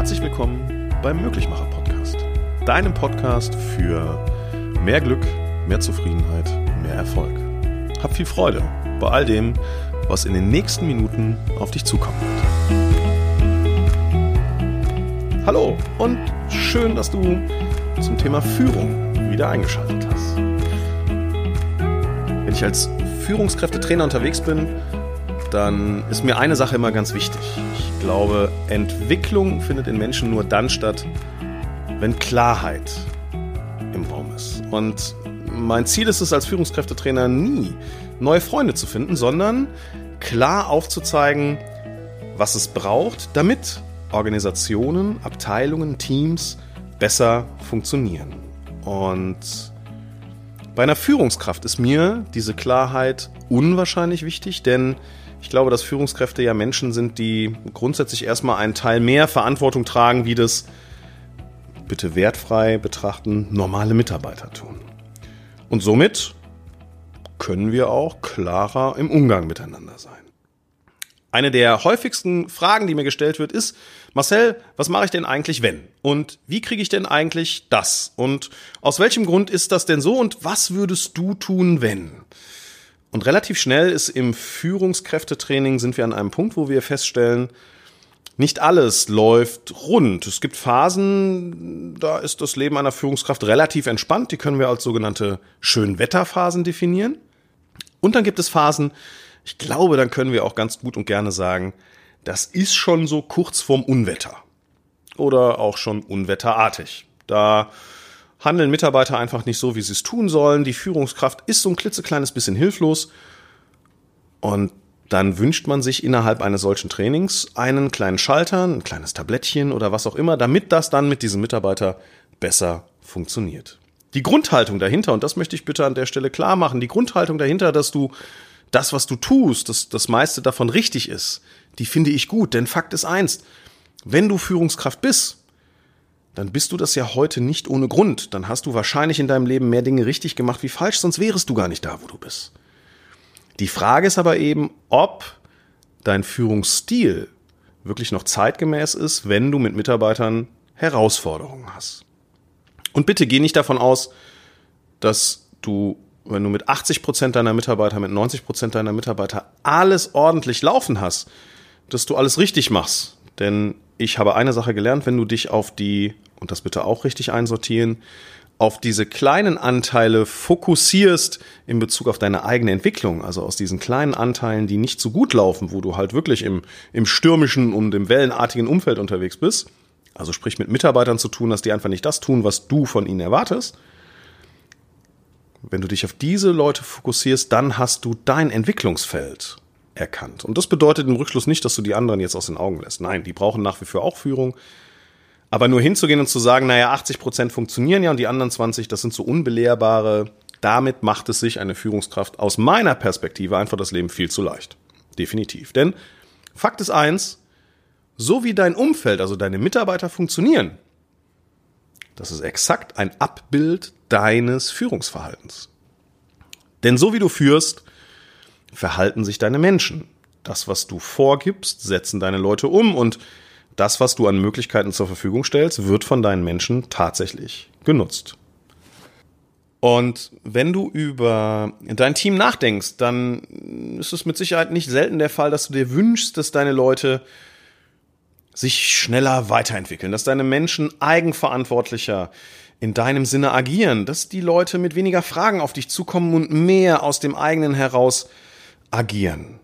Herzlich willkommen beim Möglichmacher Podcast. Deinem Podcast für mehr Glück, mehr Zufriedenheit, mehr Erfolg. Hab viel Freude bei all dem, was in den nächsten Minuten auf dich zukommen wird. Hallo und schön, dass du zum Thema Führung wieder eingeschaltet hast. Wenn ich als Führungskräftetrainer unterwegs bin, dann ist mir eine Sache immer ganz wichtig. Ich glaube, Entwicklung findet in Menschen nur dann statt, wenn Klarheit im Raum ist. Und mein Ziel ist es als Führungskräftetrainer nie, neue Freunde zu finden, sondern klar aufzuzeigen, was es braucht, damit Organisationen, Abteilungen, Teams besser funktionieren. Und bei einer Führungskraft ist mir diese Klarheit unwahrscheinlich wichtig, denn ich glaube, dass Führungskräfte ja Menschen sind, die grundsätzlich erstmal einen Teil mehr Verantwortung tragen, wie das bitte wertfrei betrachten normale Mitarbeiter tun. Und somit können wir auch klarer im Umgang miteinander sein. Eine der häufigsten Fragen, die mir gestellt wird, ist, Marcel, was mache ich denn eigentlich wenn? Und wie kriege ich denn eigentlich das? Und aus welchem Grund ist das denn so? Und was würdest du tun, wenn? Und relativ schnell ist im Führungskräftetraining sind wir an einem Punkt, wo wir feststellen, nicht alles läuft rund. Es gibt Phasen, da ist das Leben einer Führungskraft relativ entspannt. Die können wir als sogenannte Schönwetterphasen definieren. Und dann gibt es Phasen, ich glaube, dann können wir auch ganz gut und gerne sagen, das ist schon so kurz vorm Unwetter. Oder auch schon unwetterartig. Da handeln Mitarbeiter einfach nicht so, wie sie es tun sollen. Die Führungskraft ist so ein klitzekleines bisschen hilflos. Und dann wünscht man sich innerhalb eines solchen Trainings einen kleinen Schalter, ein kleines Tablettchen oder was auch immer, damit das dann mit diesem Mitarbeiter besser funktioniert. Die Grundhaltung dahinter, und das möchte ich bitte an der Stelle klar machen, die Grundhaltung dahinter, dass du das, was du tust, dass das meiste davon richtig ist, die finde ich gut. Denn Fakt ist eins, wenn du Führungskraft bist, dann bist du das ja heute nicht ohne Grund. Dann hast du wahrscheinlich in deinem Leben mehr Dinge richtig gemacht wie falsch, sonst wärest du gar nicht da, wo du bist. Die Frage ist aber eben, ob dein Führungsstil wirklich noch zeitgemäß ist, wenn du mit Mitarbeitern Herausforderungen hast. Und bitte geh nicht davon aus, dass du, wenn du mit 80 Prozent deiner Mitarbeiter, mit 90 Prozent deiner Mitarbeiter alles ordentlich laufen hast, dass du alles richtig machst. Denn ich habe eine Sache gelernt, wenn du dich auf die, und das bitte auch richtig einsortieren, auf diese kleinen Anteile fokussierst in Bezug auf deine eigene Entwicklung, also aus diesen kleinen Anteilen, die nicht so gut laufen, wo du halt wirklich im, im stürmischen und im wellenartigen Umfeld unterwegs bist, also sprich mit Mitarbeitern zu tun, dass die einfach nicht das tun, was du von ihnen erwartest, wenn du dich auf diese Leute fokussierst, dann hast du dein Entwicklungsfeld erkannt. Und das bedeutet im Rückschluss nicht, dass du die anderen jetzt aus den Augen lässt. Nein, die brauchen nach wie vor auch Führung. Aber nur hinzugehen und zu sagen, naja, 80 Prozent funktionieren ja und die anderen 20, das sind so unbelehrbare, damit macht es sich eine Führungskraft aus meiner Perspektive einfach das Leben viel zu leicht. Definitiv. Denn Fakt ist eins, so wie dein Umfeld, also deine Mitarbeiter funktionieren, das ist exakt ein Abbild deines Führungsverhaltens. Denn so wie du führst, verhalten sich deine Menschen. Das, was du vorgibst, setzen deine Leute um und das, was du an Möglichkeiten zur Verfügung stellst, wird von deinen Menschen tatsächlich genutzt. Und wenn du über dein Team nachdenkst, dann ist es mit Sicherheit nicht selten der Fall, dass du dir wünschst, dass deine Leute sich schneller weiterentwickeln, dass deine Menschen eigenverantwortlicher in deinem Sinne agieren, dass die Leute mit weniger Fragen auf dich zukommen und mehr aus dem eigenen heraus agieren.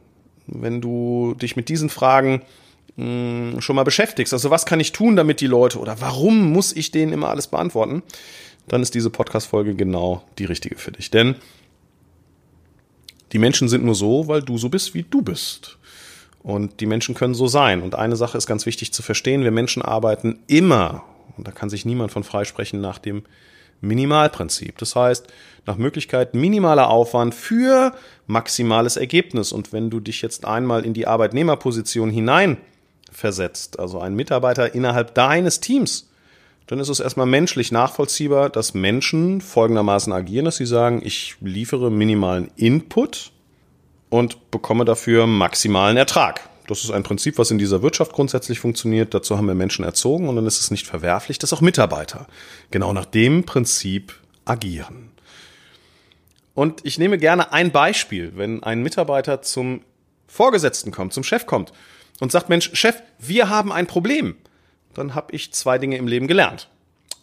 Wenn du dich mit diesen Fragen hm, schon mal beschäftigst, also was kann ich tun, damit die Leute oder warum muss ich denen immer alles beantworten, dann ist diese Podcast-Folge genau die richtige für dich. Denn die Menschen sind nur so, weil du so bist, wie du bist. Und die Menschen können so sein. Und eine Sache ist ganz wichtig zu verstehen, wir Menschen arbeiten immer, und da kann sich niemand von freisprechen, nach dem Minimalprinzip. Das heißt, nach Möglichkeit minimaler Aufwand für maximales Ergebnis. Und wenn du dich jetzt einmal in die Arbeitnehmerposition hinein versetzt, also ein Mitarbeiter innerhalb deines Teams, dann ist es erstmal menschlich nachvollziehbar, dass Menschen folgendermaßen agieren, dass sie sagen, ich liefere minimalen Input und bekomme dafür maximalen Ertrag. Das ist ein Prinzip, was in dieser Wirtschaft grundsätzlich funktioniert. Dazu haben wir Menschen erzogen und dann ist es nicht verwerflich, dass auch Mitarbeiter genau nach dem Prinzip agieren. Und ich nehme gerne ein Beispiel, wenn ein Mitarbeiter zum Vorgesetzten kommt, zum Chef kommt und sagt, Mensch, Chef, wir haben ein Problem. Dann habe ich zwei Dinge im Leben gelernt.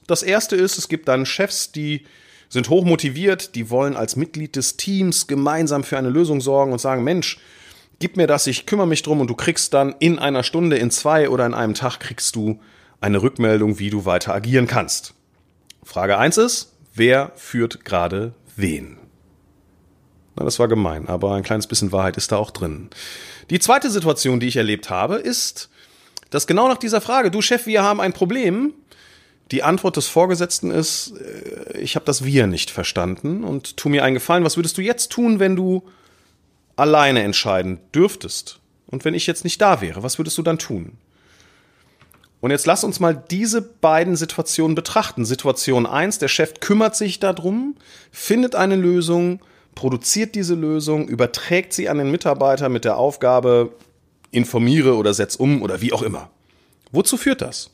Das erste ist, es gibt dann Chefs, die sind hoch motiviert, die wollen als Mitglied des Teams gemeinsam für eine Lösung sorgen und sagen, Mensch, gib mir das, ich kümmere mich drum und du kriegst dann in einer Stunde, in zwei oder in einem Tag kriegst du eine Rückmeldung, wie du weiter agieren kannst. Frage eins ist, wer führt gerade wen? Na, das war gemein, aber ein kleines bisschen Wahrheit ist da auch drin. Die zweite Situation, die ich erlebt habe, ist, dass genau nach dieser Frage, du Chef, wir haben ein Problem, die Antwort des Vorgesetzten ist, äh, ich habe das Wir nicht verstanden und tu mir einen Gefallen, was würdest du jetzt tun, wenn du alleine entscheiden dürftest? Und wenn ich jetzt nicht da wäre, was würdest du dann tun? Und jetzt lass uns mal diese beiden Situationen betrachten. Situation eins: der Chef kümmert sich darum, findet eine Lösung, produziert diese Lösung, überträgt sie an den Mitarbeiter mit der Aufgabe, informiere oder setz um oder wie auch immer. Wozu führt das?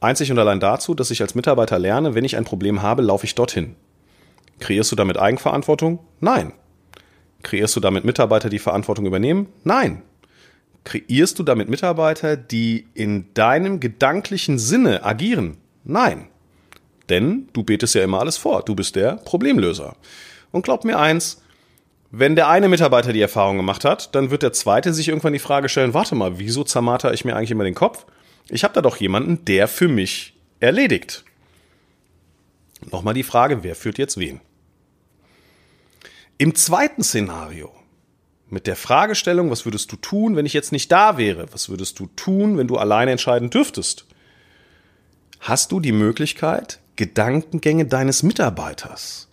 Einzig und allein dazu, dass ich als Mitarbeiter lerne, wenn ich ein Problem habe, laufe ich dorthin. Kreierst du damit Eigenverantwortung? Nein. Kreierst du damit Mitarbeiter, die Verantwortung übernehmen? Nein. Kreierst du damit Mitarbeiter, die in deinem gedanklichen Sinne agieren? Nein. Denn du betest ja immer alles vor. Du bist der Problemlöser. Und glaub mir eins, wenn der eine Mitarbeiter die Erfahrung gemacht hat, dann wird der zweite sich irgendwann die Frage stellen, warte mal, wieso zermarter ich mir eigentlich immer den Kopf? Ich habe da doch jemanden, der für mich erledigt. Nochmal die Frage, wer führt jetzt wen? Im zweiten Szenario, mit der Fragestellung, was würdest du tun, wenn ich jetzt nicht da wäre? Was würdest du tun, wenn du alleine entscheiden dürftest? Hast du die Möglichkeit, Gedankengänge deines Mitarbeiters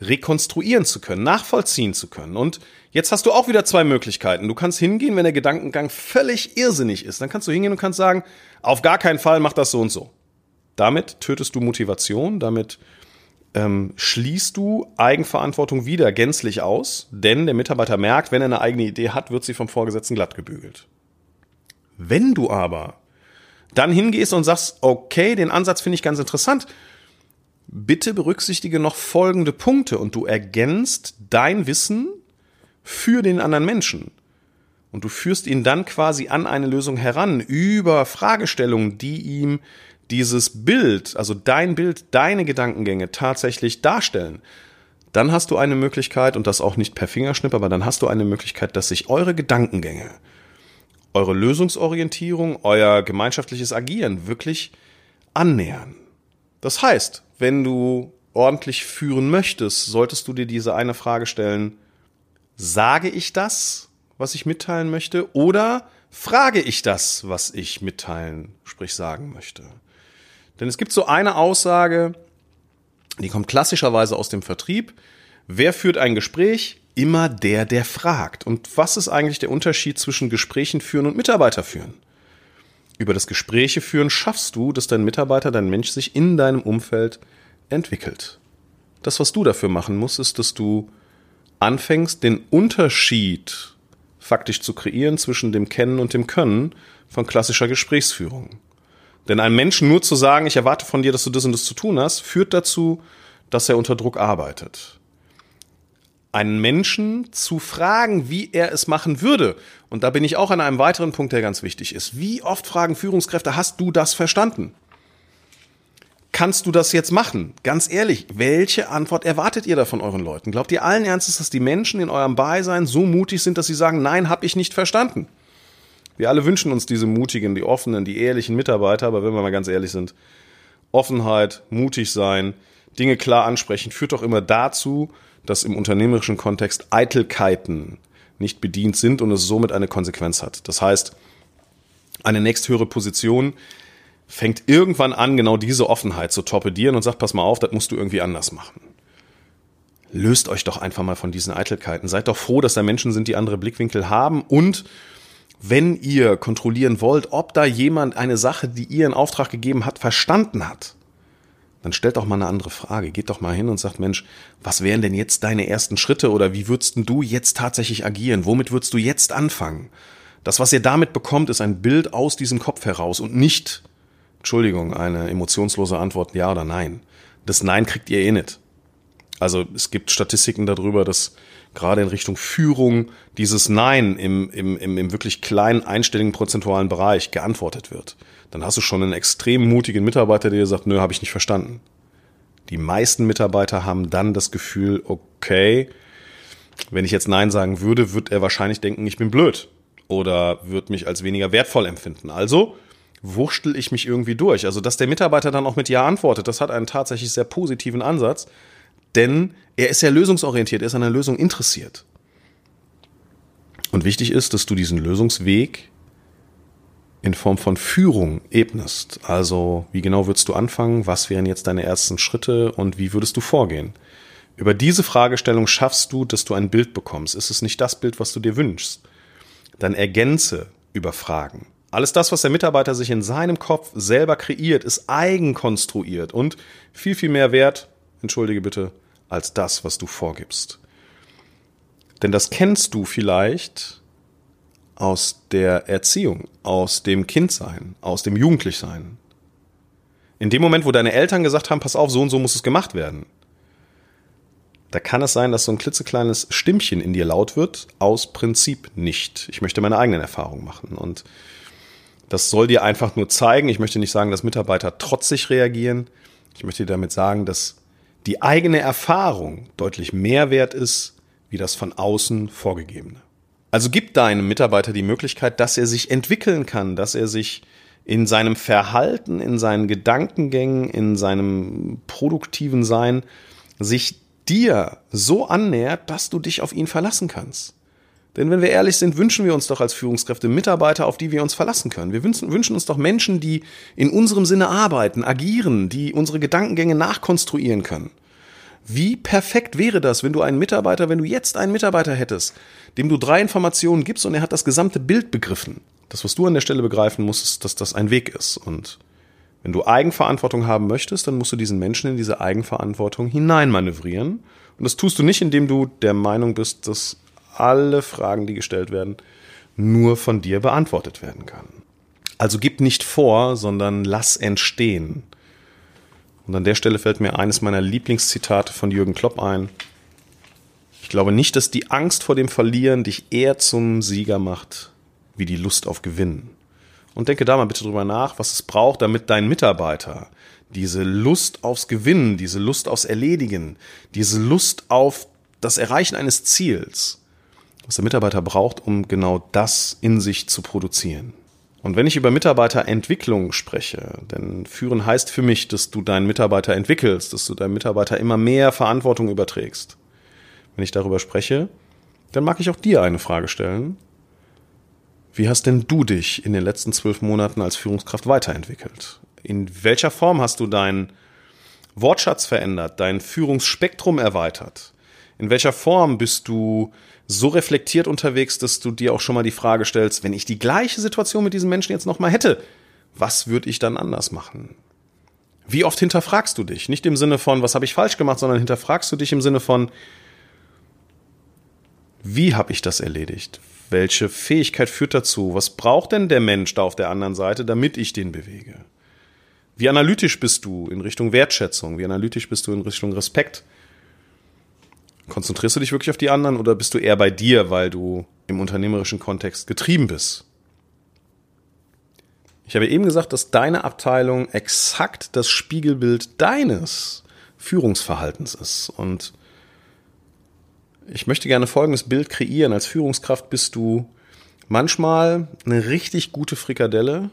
rekonstruieren zu können, nachvollziehen zu können. Und jetzt hast du auch wieder zwei Möglichkeiten. Du kannst hingehen, wenn der Gedankengang völlig irrsinnig ist. Dann kannst du hingehen und kannst sagen, auf gar keinen Fall mach das so und so. Damit tötest du Motivation, damit ähm, schließt du Eigenverantwortung wieder gänzlich aus, denn der Mitarbeiter merkt, wenn er eine eigene Idee hat, wird sie vom Vorgesetzten glatt gebügelt. Wenn du aber dann hingehst und sagst, okay, den Ansatz finde ich ganz interessant, bitte berücksichtige noch folgende Punkte und du ergänzt dein Wissen für den anderen Menschen. Und du führst ihn dann quasi an eine Lösung heran über Fragestellungen, die ihm dieses Bild, also dein Bild, deine Gedankengänge tatsächlich darstellen. Dann hast du eine Möglichkeit, und das auch nicht per Fingerschnipp, aber dann hast du eine Möglichkeit, dass sich eure Gedankengänge, eure Lösungsorientierung, euer gemeinschaftliches Agieren wirklich annähern. Das heißt, wenn du ordentlich führen möchtest, solltest du dir diese eine Frage stellen, sage ich das, was ich mitteilen möchte, oder frage ich das, was ich mitteilen, sprich sagen möchte? Denn es gibt so eine Aussage, die kommt klassischerweise aus dem Vertrieb. Wer führt ein Gespräch? Immer der, der fragt. Und was ist eigentlich der Unterschied zwischen Gesprächen führen und Mitarbeiter führen? Über das Gespräche führen schaffst du, dass dein Mitarbeiter, dein Mensch sich in deinem Umfeld entwickelt. Das, was du dafür machen musst, ist, dass du anfängst, den Unterschied faktisch zu kreieren zwischen dem Kennen und dem Können von klassischer Gesprächsführung. Denn einem Menschen nur zu sagen, ich erwarte von dir, dass du das und das zu tun hast, führt dazu, dass er unter Druck arbeitet einen Menschen zu fragen, wie er es machen würde. Und da bin ich auch an einem weiteren Punkt, der ganz wichtig ist. Wie oft fragen Führungskräfte, hast du das verstanden? Kannst du das jetzt machen? Ganz ehrlich, welche Antwort erwartet ihr da von euren Leuten? Glaubt ihr allen Ernstes, dass die Menschen in eurem Beisein so mutig sind, dass sie sagen, nein, hab ich nicht verstanden? Wir alle wünschen uns diese mutigen, die offenen, die ehrlichen Mitarbeiter, aber wenn wir mal ganz ehrlich sind, Offenheit, mutig sein, Dinge klar ansprechen, führt doch immer dazu, dass im unternehmerischen Kontext Eitelkeiten nicht bedient sind und es somit eine Konsequenz hat. Das heißt, eine nächsthöhere Position fängt irgendwann an, genau diese Offenheit zu torpedieren und sagt, pass mal auf, das musst du irgendwie anders machen. Löst euch doch einfach mal von diesen Eitelkeiten. Seid doch froh, dass da Menschen sind, die andere Blickwinkel haben und wenn ihr kontrollieren wollt, ob da jemand eine Sache, die ihr in Auftrag gegeben habt, verstanden hat, dann stellt doch mal eine andere Frage. Geht doch mal hin und sagt, Mensch, was wären denn jetzt deine ersten Schritte oder wie würdest du jetzt tatsächlich agieren? Womit würdest du jetzt anfangen? Das, was ihr damit bekommt, ist ein Bild aus diesem Kopf heraus und nicht, Entschuldigung, eine emotionslose Antwort ja oder nein. Das Nein kriegt ihr eh nicht. Also es gibt Statistiken darüber, dass gerade in Richtung Führung dieses Nein im, im, im, im wirklich kleinen einstelligen prozentualen Bereich geantwortet wird. Dann hast du schon einen extrem mutigen Mitarbeiter, der dir sagt, nö, habe ich nicht verstanden. Die meisten Mitarbeiter haben dann das Gefühl, okay, wenn ich jetzt Nein sagen würde, wird er wahrscheinlich denken, ich bin blöd oder wird mich als weniger wertvoll empfinden. Also wurschtel ich mich irgendwie durch. Also, dass der Mitarbeiter dann auch mit Ja antwortet, das hat einen tatsächlich sehr positiven Ansatz, denn er ist ja lösungsorientiert, er ist an der Lösung interessiert. Und wichtig ist, dass du diesen Lösungsweg in Form von Führung ebnest. Also, wie genau würdest du anfangen? Was wären jetzt deine ersten Schritte und wie würdest du vorgehen? Über diese Fragestellung schaffst du, dass du ein Bild bekommst. Ist es nicht das Bild, was du dir wünschst? Dann ergänze über Fragen. Alles das, was der Mitarbeiter sich in seinem Kopf selber kreiert, ist eigenkonstruiert und viel, viel mehr wert, entschuldige bitte, als das, was du vorgibst. Denn das kennst du vielleicht aus der Erziehung, aus dem Kindsein, aus dem Jugendlichsein. In dem Moment, wo deine Eltern gesagt haben, pass auf, so und so muss es gemacht werden, da kann es sein, dass so ein klitzekleines Stimmchen in dir laut wird, aus Prinzip nicht. Ich möchte meine eigenen Erfahrungen machen. Und das soll dir einfach nur zeigen. Ich möchte nicht sagen, dass Mitarbeiter trotzig reagieren. Ich möchte dir damit sagen, dass die eigene Erfahrung deutlich mehr wert ist, wie das von außen vorgegebene. Also gib deinem Mitarbeiter die Möglichkeit, dass er sich entwickeln kann, dass er sich in seinem Verhalten, in seinen Gedankengängen, in seinem produktiven Sein sich dir so annähert, dass du dich auf ihn verlassen kannst. Denn wenn wir ehrlich sind, wünschen wir uns doch als Führungskräfte Mitarbeiter, auf die wir uns verlassen können. Wir wünschen, wünschen, uns doch Menschen, die in unserem Sinne arbeiten, agieren, die unsere Gedankengänge nachkonstruieren können. Wie perfekt wäre das, wenn du einen Mitarbeiter, wenn du jetzt einen Mitarbeiter hättest, dem du drei Informationen gibst und er hat das gesamte Bild begriffen. Das, was du an der Stelle begreifen musst, ist, dass das ein Weg ist. Und wenn du Eigenverantwortung haben möchtest, dann musst du diesen Menschen in diese Eigenverantwortung hineinmanövrieren. Und das tust du nicht, indem du der Meinung bist, dass alle Fragen, die gestellt werden, nur von dir beantwortet werden kann. Also gib nicht vor, sondern lass entstehen. Und an der Stelle fällt mir eines meiner Lieblingszitate von Jürgen Klopp ein. Ich glaube nicht, dass die Angst vor dem Verlieren dich eher zum Sieger macht, wie die Lust auf Gewinnen. Und denke da mal bitte drüber nach, was es braucht, damit dein Mitarbeiter diese Lust aufs Gewinnen, diese Lust aufs Erledigen, diese Lust auf das Erreichen eines Ziels was der Mitarbeiter braucht, um genau das in sich zu produzieren. Und wenn ich über Mitarbeiterentwicklung spreche, denn führen heißt für mich, dass du deinen Mitarbeiter entwickelst, dass du deinem Mitarbeiter immer mehr Verantwortung überträgst. Wenn ich darüber spreche, dann mag ich auch dir eine Frage stellen. Wie hast denn du dich in den letzten zwölf Monaten als Führungskraft weiterentwickelt? In welcher Form hast du deinen Wortschatz verändert, dein Führungsspektrum erweitert? In welcher Form bist du so reflektiert unterwegs, dass du dir auch schon mal die Frage stellst, wenn ich die gleiche Situation mit diesem Menschen jetzt nochmal hätte, was würde ich dann anders machen? Wie oft hinterfragst du dich? Nicht im Sinne von, was habe ich falsch gemacht, sondern hinterfragst du dich im Sinne von, wie habe ich das erledigt? Welche Fähigkeit führt dazu? Was braucht denn der Mensch da auf der anderen Seite, damit ich den bewege? Wie analytisch bist du in Richtung Wertschätzung? Wie analytisch bist du in Richtung Respekt? Konzentrierst du dich wirklich auf die anderen oder bist du eher bei dir, weil du im unternehmerischen Kontext getrieben bist? Ich habe eben gesagt, dass deine Abteilung exakt das Spiegelbild deines Führungsverhaltens ist. Und ich möchte gerne folgendes Bild kreieren. Als Führungskraft bist du manchmal eine richtig gute Frikadelle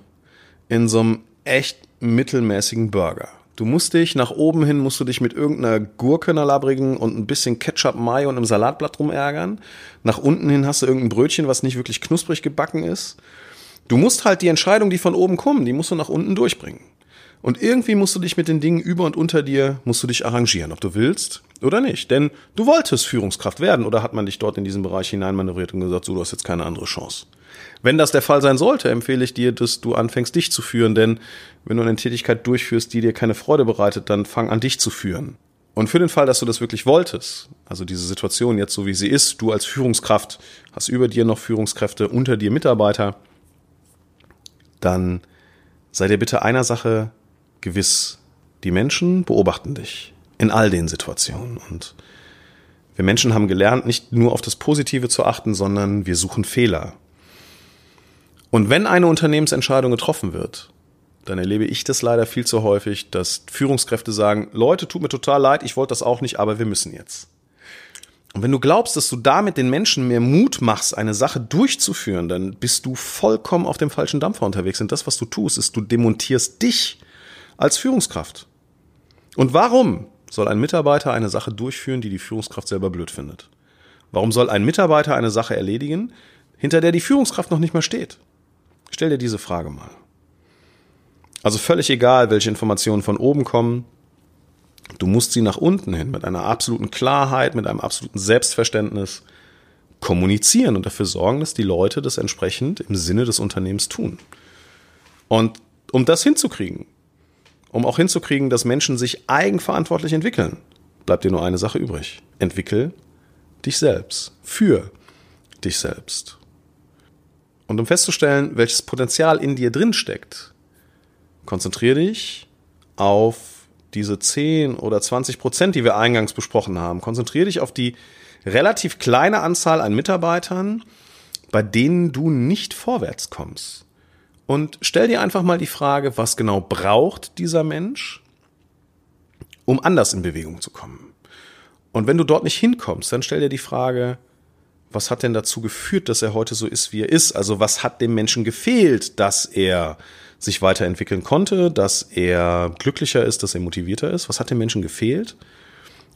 in so einem echt mittelmäßigen Burger. Du musst dich nach oben hin, musst du dich mit irgendeiner Gurke einer labrigen und ein bisschen Ketchup, Mayo und einem Salatblatt rumärgern. Nach unten hin hast du irgendein Brötchen, was nicht wirklich knusprig gebacken ist. Du musst halt die Entscheidung, die von oben kommen, die musst du nach unten durchbringen. Und irgendwie musst du dich mit den Dingen über und unter dir, musst du dich arrangieren, ob du willst oder nicht. Denn du wolltest Führungskraft werden oder hat man dich dort in diesen Bereich hineinmanövriert und gesagt, so, du hast jetzt keine andere Chance. Wenn das der Fall sein sollte, empfehle ich dir, dass du anfängst, dich zu führen, denn wenn du eine Tätigkeit durchführst, die dir keine Freude bereitet, dann fang an, dich zu führen. Und für den Fall, dass du das wirklich wolltest, also diese Situation jetzt so wie sie ist, du als Führungskraft hast über dir noch Führungskräfte, unter dir Mitarbeiter, dann sei dir bitte einer Sache gewiss. Die Menschen beobachten dich in all den Situationen. Und wir Menschen haben gelernt, nicht nur auf das Positive zu achten, sondern wir suchen Fehler. Und wenn eine Unternehmensentscheidung getroffen wird, dann erlebe ich das leider viel zu häufig, dass Führungskräfte sagen, Leute, tut mir total leid, ich wollte das auch nicht, aber wir müssen jetzt. Und wenn du glaubst, dass du damit den Menschen mehr Mut machst, eine Sache durchzuführen, dann bist du vollkommen auf dem falschen Dampfer unterwegs. Und das, was du tust, ist, du demontierst dich als Führungskraft. Und warum soll ein Mitarbeiter eine Sache durchführen, die die Führungskraft selber blöd findet? Warum soll ein Mitarbeiter eine Sache erledigen, hinter der die Führungskraft noch nicht mal steht? Stell dir diese Frage mal. Also völlig egal, welche Informationen von oben kommen, du musst sie nach unten hin mit einer absoluten Klarheit, mit einem absoluten Selbstverständnis kommunizieren und dafür sorgen, dass die Leute das entsprechend im Sinne des Unternehmens tun. Und um das hinzukriegen, um auch hinzukriegen, dass Menschen sich eigenverantwortlich entwickeln, bleibt dir nur eine Sache übrig. Entwickel dich selbst. Für dich selbst. Und um festzustellen, welches Potenzial in dir drin steckt, konzentriere dich auf diese 10 oder 20 Prozent, die wir eingangs besprochen haben. Konzentriere dich auf die relativ kleine Anzahl an Mitarbeitern, bei denen du nicht vorwärts kommst. Und stell dir einfach mal die Frage, was genau braucht dieser Mensch, um anders in Bewegung zu kommen. Und wenn du dort nicht hinkommst, dann stell dir die Frage, was hat denn dazu geführt, dass er heute so ist, wie er ist? Also was hat dem Menschen gefehlt, dass er sich weiterentwickeln konnte, dass er glücklicher ist, dass er motivierter ist? Was hat dem Menschen gefehlt?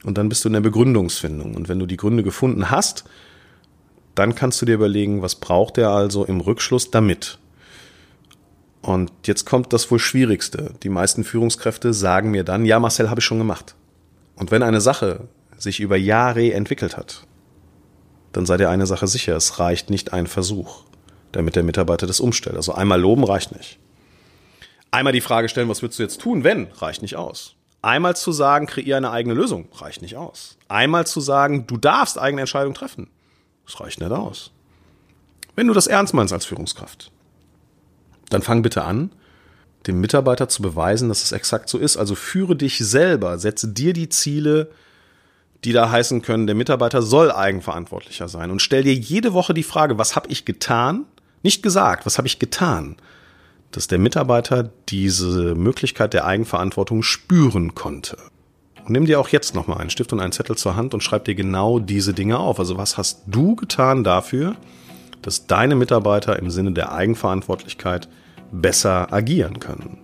Und dann bist du in der Begründungsfindung. Und wenn du die Gründe gefunden hast, dann kannst du dir überlegen, was braucht er also im Rückschluss damit? Und jetzt kommt das wohl Schwierigste. Die meisten Führungskräfte sagen mir dann, ja, Marcel, habe ich schon gemacht. Und wenn eine Sache sich über Jahre entwickelt hat, dann sei dir eine Sache sicher, es reicht nicht ein Versuch, damit der Mitarbeiter das umstellt. Also einmal loben reicht nicht. Einmal die Frage stellen, was würdest du jetzt tun, wenn, reicht nicht aus. Einmal zu sagen, kreier eine eigene Lösung, reicht nicht aus. Einmal zu sagen, du darfst eigene Entscheidungen treffen, das reicht nicht aus. Wenn du das ernst meinst als Führungskraft, dann fang bitte an, dem Mitarbeiter zu beweisen, dass es exakt so ist. Also führe dich selber, setze dir die Ziele, die da heißen können, der Mitarbeiter soll eigenverantwortlicher sein. Und stell dir jede Woche die Frage, was habe ich getan? Nicht gesagt, was habe ich getan? Dass der Mitarbeiter diese Möglichkeit der Eigenverantwortung spüren konnte. Und nimm dir auch jetzt nochmal einen Stift und einen Zettel zur Hand und schreib dir genau diese Dinge auf. Also was hast du getan dafür, dass deine Mitarbeiter im Sinne der Eigenverantwortlichkeit besser agieren können?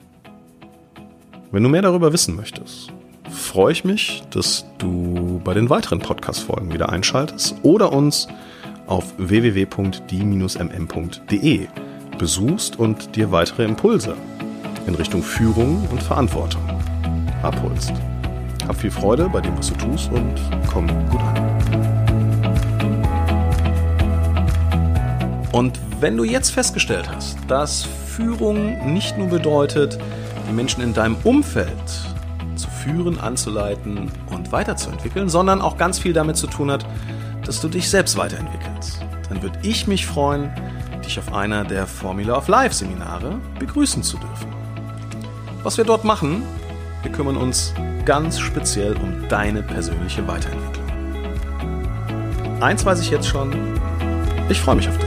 Wenn du mehr darüber wissen möchtest, freue ich mich, dass du bei den weiteren Podcast-Folgen wieder einschaltest oder uns auf www.die-mm.de besuchst und dir weitere Impulse in Richtung Führung und Verantwortung abholst. Hab viel Freude bei dem, was du tust und komm gut an. Und wenn du jetzt festgestellt hast, dass Führung nicht nur bedeutet, die Menschen in deinem Umfeld führen, anzuleiten und weiterzuentwickeln, sondern auch ganz viel damit zu tun hat, dass du dich selbst weiterentwickelst. Dann würde ich mich freuen, dich auf einer der Formula of Life Seminare begrüßen zu dürfen. Was wir dort machen, wir kümmern uns ganz speziell um deine persönliche Weiterentwicklung. Eins weiß ich jetzt schon, ich freue mich auf dich.